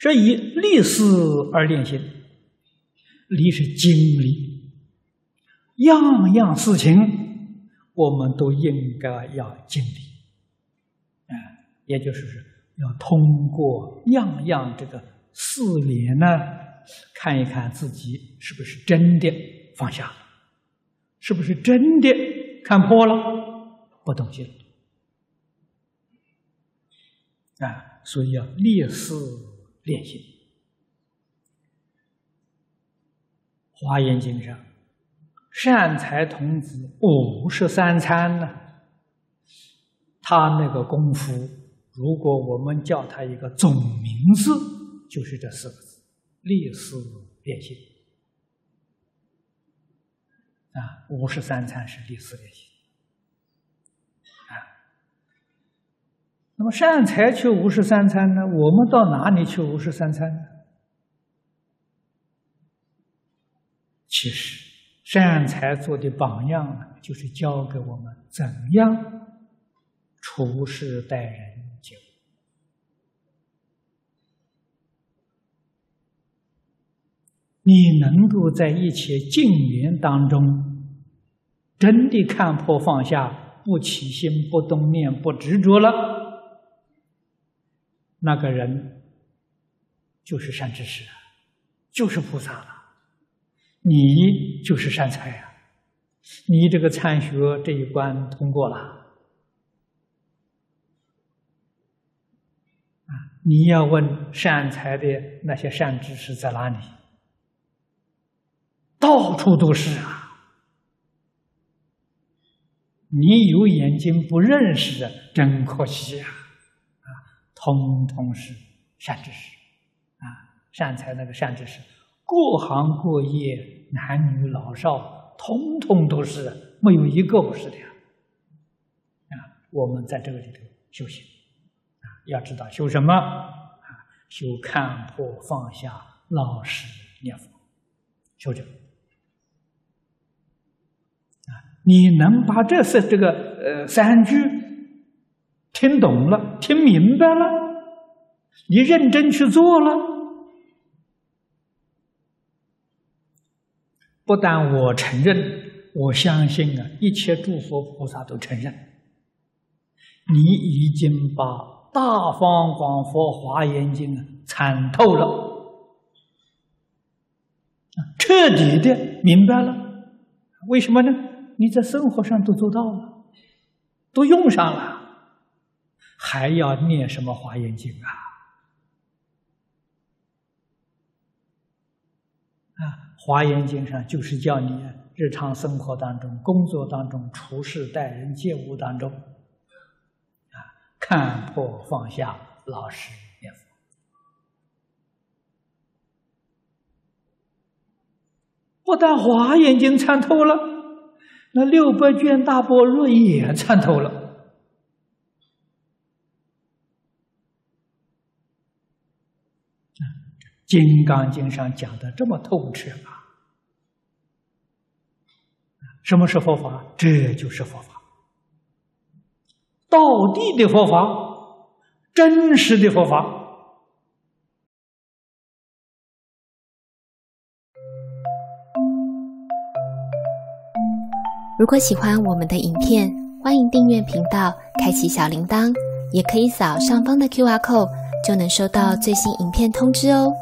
这以立事而练心，立是经历，样样事情我们都应该要经历，啊，也就是要通过样样这个试炼呢，看一看自己是不是真的放下了，是不是真的看破了，不动心，啊，所以要立事。练习《华严经》上，善财童子五十三参呢，他那个功夫，如果我们叫他一个总名字，就是这四个字：立誓练习。啊，五十三参是立誓练习。那么善财去五十三参呢？我们到哪里去五十三参呢？其实善财做的榜样呢，就是教给我们怎样处事待人接物。你能够在一切境缘当中，真的看破放下，不起心，不动念，不执着了。那个人就是善知识，就是菩萨了。你就是善财啊！你这个参学这一关通过了！你要问善财的那些善知识在哪里？到处都是啊！你有眼睛不认识的，真可惜啊！通通是善知识，啊，善财那个善知识，各行各业，男女老少，通通都是，没有一个不是的呀。啊，我们在这个里头修行，啊，要知道修什么？啊，修看破放下，老实念佛，修这个。啊，你能把这是这个呃三句。听懂了，听明白了，你认真去做了，不但我承认，我相信啊，一切诸佛菩萨都承认，你已经把《大方广佛华严经》啊参透了，彻底的明白了。为什么呢？你在生活上都做到了，都用上了。还要念什么华严经啊？啊，华严经上就是叫你日常生活当中、工作当中、处事待人接物当中，啊，看破放下，老实念佛。不但华严经参透了，那六百卷大般若也参透了。《金刚经》上讲的这么透彻啊！什么是佛法？这就是佛法，道地的佛法，真实的佛法。如果喜欢我们的影片，欢迎订阅频道，开启小铃铛，也可以扫上方的 Q R code，就能收到最新影片通知哦。